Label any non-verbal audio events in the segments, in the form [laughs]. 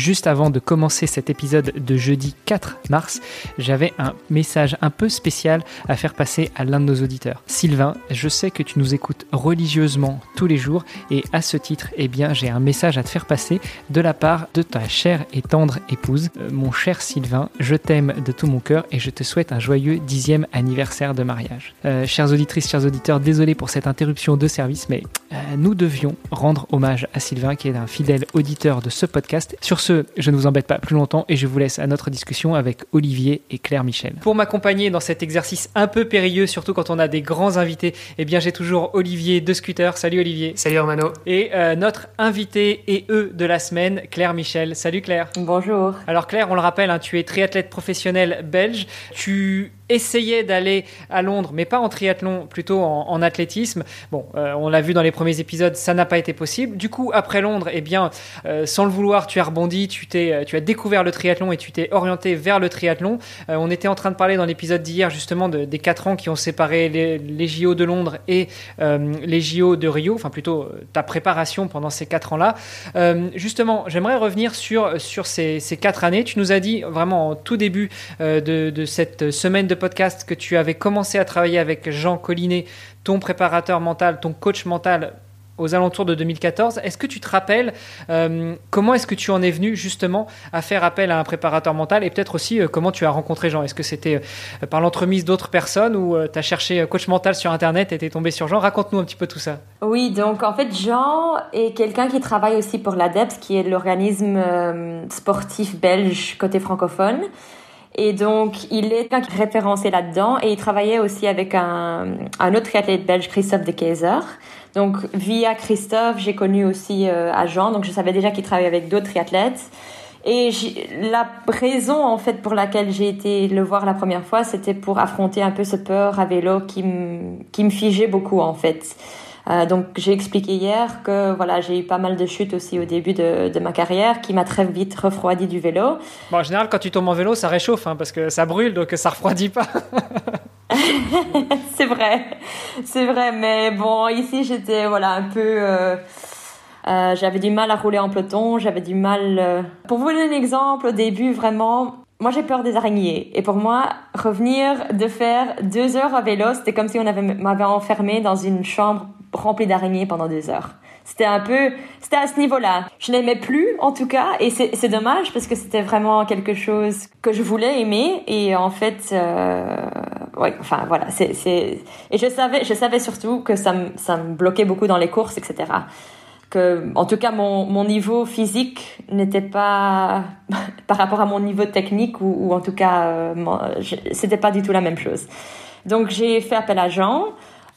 Juste avant de commencer cet épisode de jeudi 4 mars, j'avais un message un peu spécial à faire passer à l'un de nos auditeurs. Sylvain, je sais que tu nous écoutes religieusement tous les jours et à ce titre, eh bien, j'ai un message à te faire passer de la part de ta chère et tendre épouse. Euh, mon cher Sylvain, je t'aime de tout mon cœur et je te souhaite un joyeux dixième anniversaire de mariage. Euh, chères auditrices, chers auditeurs, désolé pour cette interruption de service, mais euh, nous devions rendre hommage à Sylvain qui est un fidèle auditeur de ce podcast. Sur ce, je ne vous embête pas plus longtemps et je vous laisse à notre discussion avec Olivier et Claire Michel. Pour m'accompagner dans cet exercice un peu périlleux, surtout quand on a des grands invités, eh bien j'ai toujours Olivier de Scooter. Salut Olivier. Salut Romano. Et euh, notre invité et eux de la semaine, Claire Michel. Salut Claire. Bonjour. Alors Claire, on le rappelle, hein, tu es triathlète professionnel belge. Tu essayait d'aller à Londres, mais pas en triathlon, plutôt en, athlétisme. Bon, euh, on l'a vu dans les premiers épisodes, ça n'a pas été possible. Du coup, après Londres, eh bien, euh, sans le vouloir, tu as rebondi, tu, t'es, euh, tu as découvert le triathlon et tu t'es orienté vers le triathlon. on était en train de parler dans l'épisode d'hier justement des quatre ans qui ont séparé les, JO de Londres et les JO de Rio, enfin plutôt ta préparation pendant ces quatre ans-là. justement, j'aimerais revenir sur, sur ces, ces, quatre années. Tu nous as dit vraiment en tout début de, de cette semaine de podcast que tu avais commencé à travailler avec Jean Collinet, ton préparateur mental, ton coach mental aux alentours de 2014. Est-ce que tu te rappelles euh, comment est-ce que tu en es venu justement à faire appel à un préparateur mental et peut-être aussi euh, comment tu as rencontré Jean? Est-ce que c'était euh, par l'entremise d'autres personnes ou tu as cherché coach mental sur Internet et tu es tombé sur Jean? Raconte-nous un petit peu tout ça. Oui, donc en fait Jean est quelqu'un qui travaille aussi pour l'ADEPS, qui est l'organisme sportif belge côté francophone. Et donc, il est référencé là-dedans et il travaillait aussi avec un, un autre athlète belge, Christophe de Keyser. Donc, via Christophe, j'ai connu aussi euh, Jean, donc je savais déjà qu'il travaillait avec d'autres triathlètes. Et la raison, en fait, pour laquelle j'ai été le voir la première fois, c'était pour affronter un peu ce peur à vélo qui me, qui me figeait beaucoup, en fait. Euh, donc j'ai expliqué hier que voilà j'ai eu pas mal de chutes aussi au début de, de ma carrière qui m'a très vite refroidi du vélo. Bon, en général quand tu tombes en vélo ça réchauffe hein, parce que ça brûle donc ça refroidit pas. [laughs] c'est vrai, c'est vrai mais bon ici j'étais voilà un peu euh, euh, j'avais du mal à rouler en peloton, j'avais du mal. Pour vous donner un exemple, au début, vraiment, moi j'ai peur des araignées. Et pour moi, revenir de faire deux heures à vélo, c'était comme si on m'avait enfermé dans une chambre rempli d'araignées pendant des heures. C'était un peu, c'était à ce niveau-là. Je n'aimais plus, en tout cas, et c'est dommage parce que c'était vraiment quelque chose que je voulais aimer, et en fait, euh, ouais, enfin voilà, c'est, et je savais, je savais surtout que ça me, ça me bloquait beaucoup dans les courses, etc. Que, en tout cas, mon, mon niveau physique n'était pas [laughs] par rapport à mon niveau technique ou, ou en tout cas, euh, c'était pas du tout la même chose. Donc j'ai fait appel à Jean.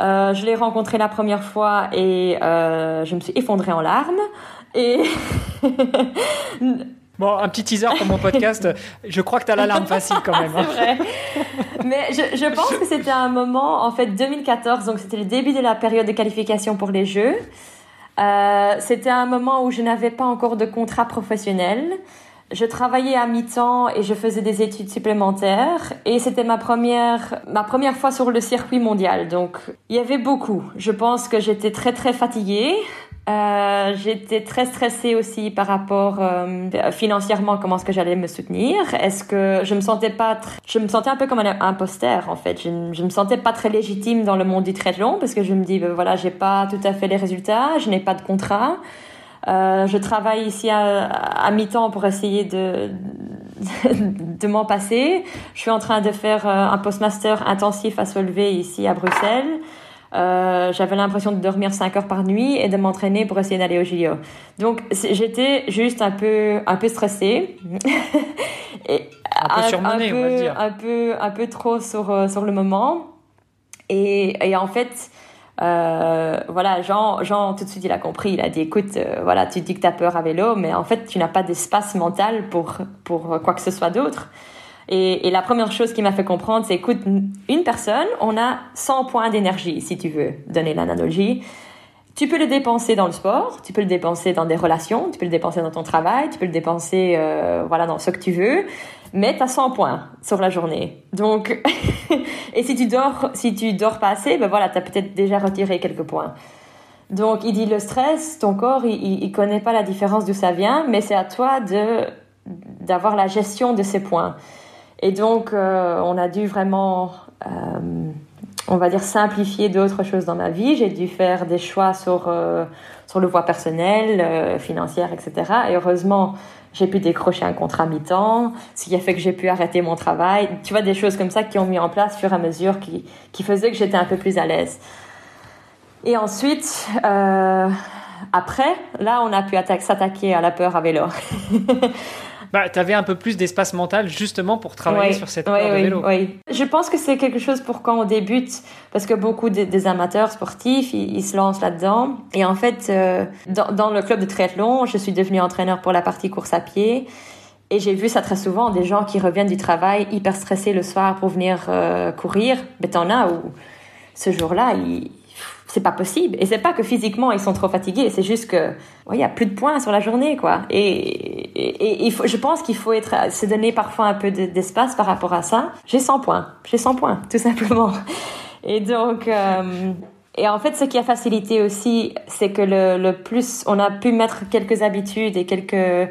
Euh, je l'ai rencontré la première fois et euh, je me suis effondrée en larmes. Et [laughs] Bon, un petit teaser pour mon podcast. Je crois que tu as la larme facile quand même. [laughs] Hein. vrai. Mais je, je pense que c'était un moment, en fait, 2014, donc c'était le début de la période de qualification pour les Jeux. Euh, c'était un moment où je n'avais pas encore de contrat professionnel je travaillais à mi-temps et je faisais des études supplémentaires. Et c'était ma première ma première fois sur le circuit mondial. Donc il y avait beaucoup. Je pense que j'étais très très fatiguée. Euh, j'étais très stressée aussi par rapport euh, financièrement comment est-ce que j'allais me soutenir. Est-ce que je me sentais pas je me sentais un peu comme un imposteur en fait. Je, me sentais pas très légitime dans le monde du triathlon parce que je me dis ben, voilà j'ai pas tout à fait les résultats. Je n'ai pas de contrat euh, je travaille ici à, à mi-temps pour essayer de, de m'en passer. Je suis en train de faire euh, un postmaster intensif à Solvay ici à Bruxelles. Euh, j'avais l'impression de dormir 5 heures par nuit et de m'entraîner pour essayer d'aller au JO. Donc j'étais juste un peu un peu stressée [laughs] et un peu surmenée, on va dire. Un peu un peu trop sur sur le moment. Et, et en fait, euh, voilà, Jean, Jean, tout de suite, il a compris. Il a dit, écoute, euh, voilà, tu dis que tu as peur à vélo, mais en fait, tu n'as pas d'espace mental pour, pour quoi que ce soit d'autre. Et, et la première chose qui m'a fait comprendre, c'est écoute, une personne, on a 100 points d'énergie, si tu veux donner l'analogie. Tu peux le dépenser dans le sport, tu peux le dépenser dans des relations, tu peux le dépenser dans ton travail, tu peux le dépenser euh, voilà dans ce que tu veux, mais tu as 100 points sur la journée. Donc [laughs] et si tu dors si tu dors pas assez, ben voilà, tu as peut-être déjà retiré quelques points. Donc il dit le stress, ton corps il, il connaît pas la différence d'où ça vient, mais c'est à toi de d'avoir la gestion de ces points. Et donc euh, on a dû vraiment euh, on va dire, simplifier d'autres choses dans ma vie. J'ai dû faire des choix sur, euh, sur le voie personnel, euh, financière, etc. Et heureusement, j'ai pu décrocher un contrat mi-temps, ce qui a fait que j'ai pu arrêter mon travail. Tu vois, des choses comme ça qui ont mis en place fur et à mesure, qui, qui faisaient que j'étais un peu plus à l'aise. Et ensuite, euh, après, là, on a pu s'attaquer à la peur à vélo. [laughs] bah, tu avais un peu plus d'espace mental justement pour travailler sur cette peur de vélo. Oui, je pense que c'est quelque chose pour quand on débute, parce que beaucoup des, amateurs sportifs, ils, se lancent là-dedans. Et en fait, euh, dans, dans, le club de triathlon, je suis devenue entraîneur pour la partie course à pied. Et j'ai vu ça très souvent, des gens qui reviennent du travail hyper stressés le soir pour venir euh, courir. Mais t'en as où ce jour-là, ils c'est pas possible. Et c'est pas que physiquement ils sont trop fatigués, c'est juste que il y a plus de points sur la journée, quoi. Et, il faut, je pense qu'il faut être, se donner parfois un peu d'espace par rapport à ça. J'ai 100 points, j'ai 100 points, tout simplement. Et donc, euh, et en fait, ce qui a facilité aussi, c'est que le, le, plus, on a pu mettre quelques habitudes et quelques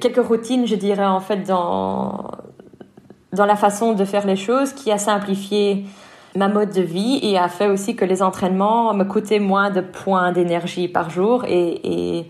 quelques routines, je dirais en fait dans dans la façon de faire les choses, qui a simplifié ma mode de vie et a fait aussi que les entraînements me coûtaient moins de points d'énergie par jour et,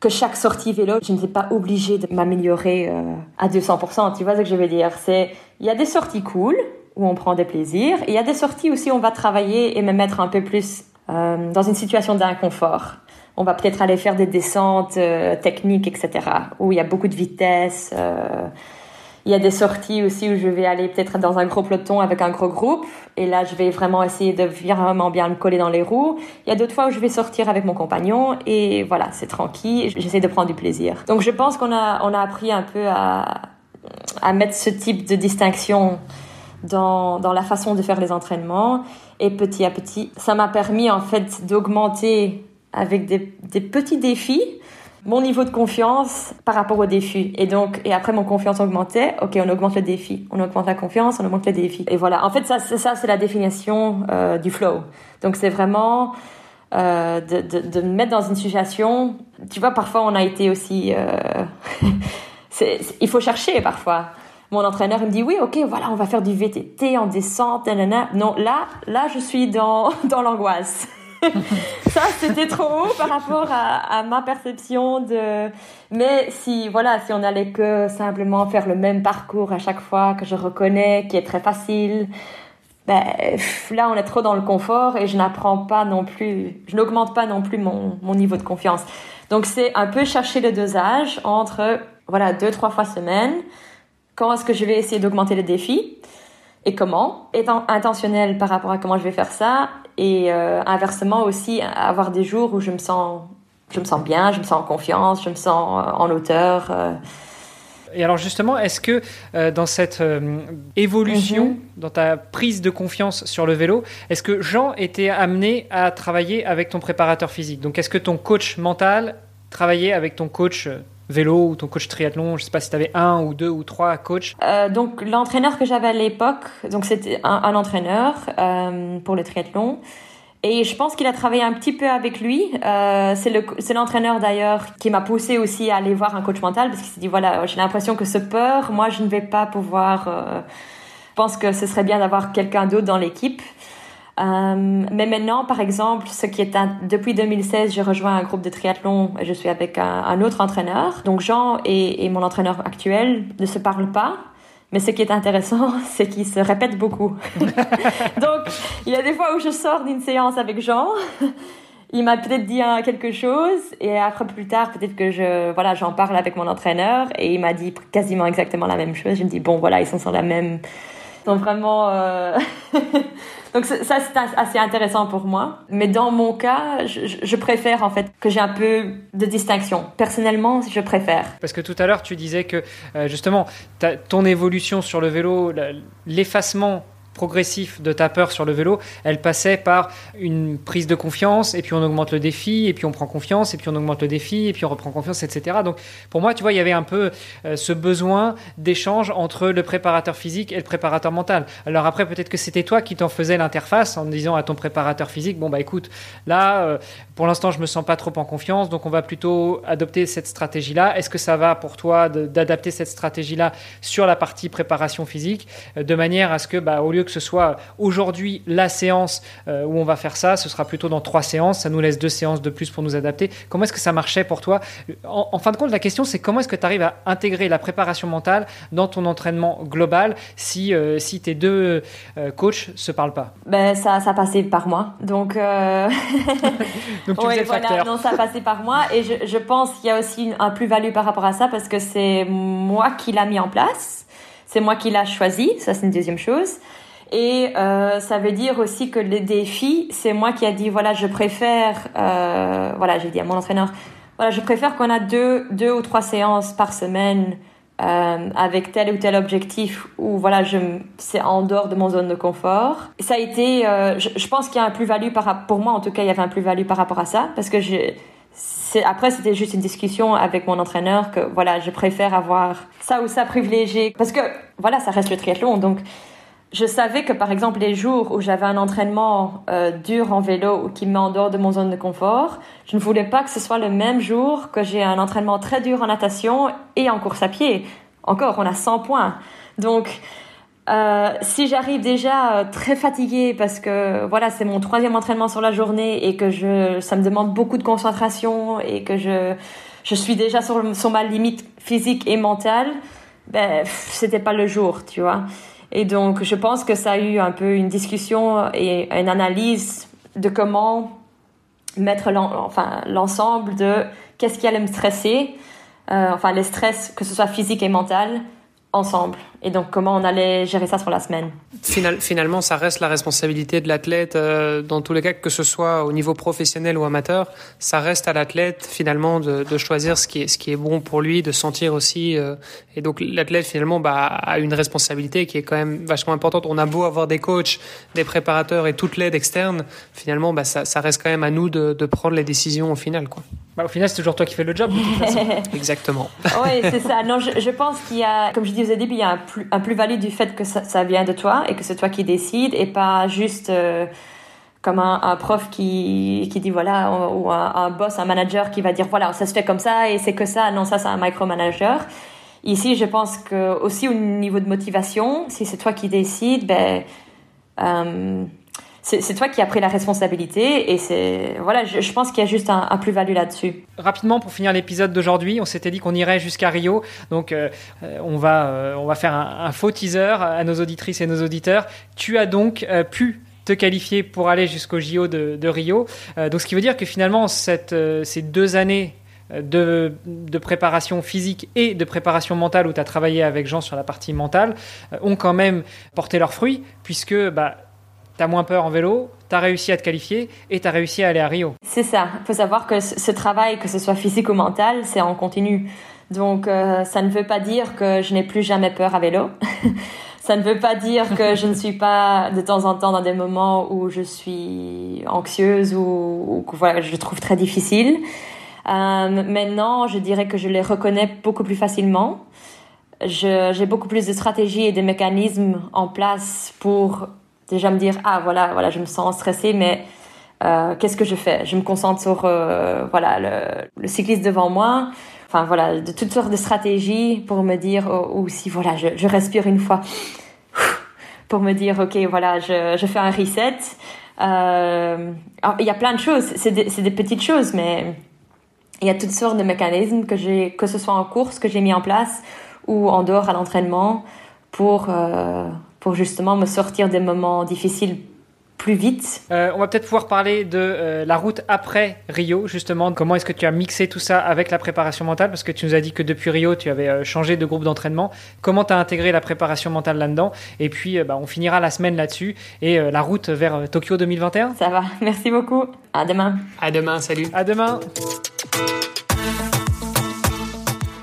que chaque sortie vélo, je n'étais pas obligée de m'améliorer euh, à 200%. Tu vois ce que je veux dire? C'est il y a des sorties cool où on prend des plaisirs et il y a des sorties aussi où on va travailler et me mettre un peu plus euh, dans une situation d'inconfort. On va peut-être aller faire des descentes euh, techniques, etc. Où il y a beaucoup de vitesse. Il y a des sorties aussi où je vais aller peut-être dans un gros peloton avec un gros groupe. Et là, je vais vraiment essayer de vraiment bien me coller dans les roues. Il y a d'autres fois où je vais sortir avec mon compagnon et voilà, c'est tranquille. J'essaie de prendre du plaisir. Donc, je pense qu'on a, on a appris un peu à, à mettre ce type de distinction dans, dans la façon de faire les entraînements. Et petit à petit, ça m'a permis en fait d'augmenter avec des, des petits défis mon niveau de confiance par rapport au défi. Et donc, et après mon confiance augmentait, ok, on augmente le défi, on augmente la confiance, on augmente le défi. Et voilà. En fait, ça, c'est ça, c'est la définition euh, du flow. Donc, c'est vraiment euh, de, de, me mettre dans une situation. Tu vois, parfois, on a été aussi. Euh, [laughs] il faut chercher parfois. Mon entraîneur il me dit oui, ok, voilà, on va faire du VTT en descente, nanana. Non, là, là, je suis dans [laughs] dans l'angoisse. [laughs] ça, c'était trop haut par rapport à, ma perception de. Mais si, voilà, si on allait que simplement faire le même parcours à chaque fois que je reconnais, qui est très facile, ben, là, on est trop dans le confort et je n'apprends pas non plus, je n'augmente pas non plus mon, mon niveau de confiance. Donc, c'est un peu chercher le dosage entre, voilà, deux, trois fois semaine. Quand est-ce que je vais essayer d'augmenter le défi? et comment, étant intentionnel par rapport à comment je vais faire ça, et euh, inversement aussi avoir des jours où je me sens, je me sens bien, je me sens en confiance, je me sens euh, en hauteur. Euh. Et alors justement, est-ce que dans cette évolution, mhm. dans ta prise de confiance sur le vélo, est-ce que Jean était amené à travailler avec ton préparateur physique? Donc est-ce que ton coach mental travaillait avec ton coach vélo ou ton coach triathlon Je sais pas si tu avais un ou deux ou trois coachs. Euh, donc l'entraîneur que j'avais à l'époque, donc c'était un, entraîneur euh, pour le triathlon. Et je pense qu'il a travaillé un petit peu avec lui. Euh, c'est l'entraîneur d'ailleurs qui m'a poussé aussi à aller voir un coach mental parce qu'il s'est dit voilà, j'ai l'impression que ce peur, moi je ne vais pas pouvoir. Euh, je pense que ce serait bien d'avoir quelqu'un d'autre dans l'équipe. Euh, mais maintenant, par exemple, ce qui est depuis 2016, j'ai rejoint un groupe de triathlon et je suis avec un, autre entraîneur. Donc Jean et, mon entraîneur actuel ne se parlent pas. Mais ce qui est intéressant, [laughs] c'est qu'ils se répètent beaucoup. [laughs] Donc, il y a des fois où je sors d'une séance avec Jean. Il m'a peut-être dit quelque chose et après plus tard peut-être que je voilà j'en parle avec mon entraîneur et il m'a dit quasiment exactement la même chose. Je me dis bon voilà ils sont sur la même Donc vraiment, euh... [laughs] donc ça c'est assez intéressant pour moi. Mais dans mon cas, je, préfère en fait que j'ai un peu de distinction. Personnellement, je préfère. Parce que tout à l'heure tu disais que euh, justement ton évolution sur le vélo, l'effacement progressif de ta peur sur le vélo, elle passait par une prise de confiance, et puis on augmente le défi, et puis on prend confiance, et puis on augmente le défi, et puis on reprend confiance, etc. Donc pour moi, tu vois, il y avait un peu euh, ce besoin d'échange entre le préparateur physique et le préparateur mental. Alors après, peut-être que c'était toi qui t'en faisais l'interface en disant à ton préparateur physique, bon bah écoute, là, euh, pour l'instant, je me sens pas trop en confiance, donc on va plutôt adopter cette stratégie-là. Est-ce que ça va pour toi d'adapter cette stratégie-là sur la partie préparation physique, euh, de manière à ce que, bah, au lieu que ce soit aujourd'hui la séance euh, où on va faire ça, ce sera plutôt dans trois séances. Ça nous laisse deux séances de plus pour nous adapter. Comment est-ce que ça marchait pour toi? En, fin de compte, la question, c'est comment est-ce que tu arrives à intégrer la préparation mentale dans ton entraînement global si, euh, si tes deux euh, coachs se parlent pas? Ben, ça, ça passait par moi. Donc, [laughs] Donc tu oui, voilà, non, ça passait par moi. Et je, je pense qu'il y a aussi un plus-value par rapport à ça parce que c'est moi qui l'a mis en place. C'est moi qui l'a choisi. Ça, c'est une deuxième chose. Et euh, ça veut dire aussi que les défis, c'est moi qui a dit voilà, je préfère, euh, voilà, j'ai dit à mon entraîneur, voilà, je préfère qu'on a deux, deux ou trois séances par semaine euh, avec tel ou tel objectif où voilà, je, c'est en dehors de mon zone de confort. Ça a été, je, pense qu'il y a un plus-value par pour moi en tout cas, il y avait un plus-value par rapport à ça parce que après, c'était juste une discussion avec mon entraîneur que voilà, je préfère avoir ça ou ça privilégié parce que voilà, ça reste le triathlon. Donc, je savais que par exemple les jours où j'avais un entraînement euh, dur en vélo ou qui me met en dehors de mon zone de confort, je ne voulais pas que ce soit le même jour que j'ai un entraînement très dur en natation et en course à pied. Encore, on a 100 points. Donc, euh, si j'arrive déjà euh, très fatiguée parce que voilà c'est mon troisième entraînement sur la journée et que je ça me demande beaucoup de concentration et que je je suis déjà sur, sur ma limite physique et mentale, ben c'était pas le jour, tu vois. Et donc, je pense que ça a eu un peu une discussion et une analyse de comment mettre l'ensemble de qu'est-ce qui allait me stresser, euh, enfin les stress, que ce soit physique et mental, ensemble. Et donc, comment on allait gérer ça sur la semaine Finalement, ça reste la responsabilité de l'athlète euh, dans tous les cas, que ce soit au niveau professionnel ou amateur. Ça reste à l'athlète finalement de, de, choisir ce qui est ce qui est bon pour lui, de sentir aussi. Euh, et donc, l'athlète finalement bah, a une responsabilité qui est quand même vachement importante. On a beau avoir des coachs, des préparateurs et toute l'aide externe, finalement, bah, ça, ça, reste quand même à nous de, de prendre les décisions au final, quoi. Bah, au final, c'est toujours toi qui fais le job. De toute façon. [laughs] Exactement. oui, c'est ça. Non, je, je pense qu'il y a, comme je disais au début, il y a un plus, un plus-value du fait que ça, ça, vient de toi et que c'est toi qui décides et pas juste euh, comme un, prof qui, qui dit voilà, ou un, un, boss, un manager qui va dire voilà, ça se fait comme ça et c'est que ça. Non, ça, c'est un micromanager. Ici, je pense que aussi au niveau de motivation, si c'est toi qui décides, ben, euh, c'est toi qui as pris la responsabilité et c'est voilà, je, pense qu'il y a juste un, plus-value là-dessus. Rapidement pour finir l'épisode d'aujourd'hui, on s'était dit qu'on irait jusqu'à Rio, donc euh, on va euh, on va faire un, faux teaser à nos auditrices et nos auditeurs. Tu as donc euh, pu te qualifier pour aller jusqu'au JO de, Rio. Euh, donc ce qui veut dire que finalement euh, ces deux années de, de, préparation physique et de préparation mentale où tu as travaillé avec Jean sur la partie mentale euh, ont quand même porté leurs fruits puisque bah, tu as moins peur en vélo, tu as réussi à te qualifier et tu as réussi à aller à Rio. C'est ça. Il faut savoir que ce travail, que ce soit physique ou mental, c'est en continu. Donc euh, ça ne veut pas dire que je n'ai plus jamais peur à vélo. [laughs] ça ne veut pas dire que je ne suis pas de temps en temps dans des moments où je suis anxieuse ou, que voilà, je trouve très difficile. Euh, maintenant, je dirais que je les reconnais beaucoup plus facilement. J'ai beaucoup plus de stratégies et de mécanismes en place pour déjà me dire ah voilà voilà je me sens stressée mais euh, qu'est-ce que je fais? Je me concentre sur euh, voilà le, cycliste devant moi. Enfin voilà de toutes sortes de stratégies pour me dire oh, aussi voilà je, respire une fois pour me dire ok voilà je, je fais un reset. Euh, il y a plein de choses c'est des, des petites choses mais il y a toutes sortes de mécanismes que j'ai que ce soit en course que j'ai mis en place ou en dehors à l'entraînement pour pour justement me sortir des moments difficiles plus vite. Euh, on va peut-être pouvoir parler de euh, la route après Rio, justement. Comment est-ce que tu as mixé tout ça avec la préparation mentale? Parce que tu nous as dit que depuis Rio, tu avais euh, changé de groupe d'entraînement. Comment tu as intégré la préparation mentale là-dedans? Et puis, bah, on finira la semaine là-dessus et la route vers Tokyo 2021. Ça va, [laughs] merci beaucoup. À demain. À demain, salut. À demain.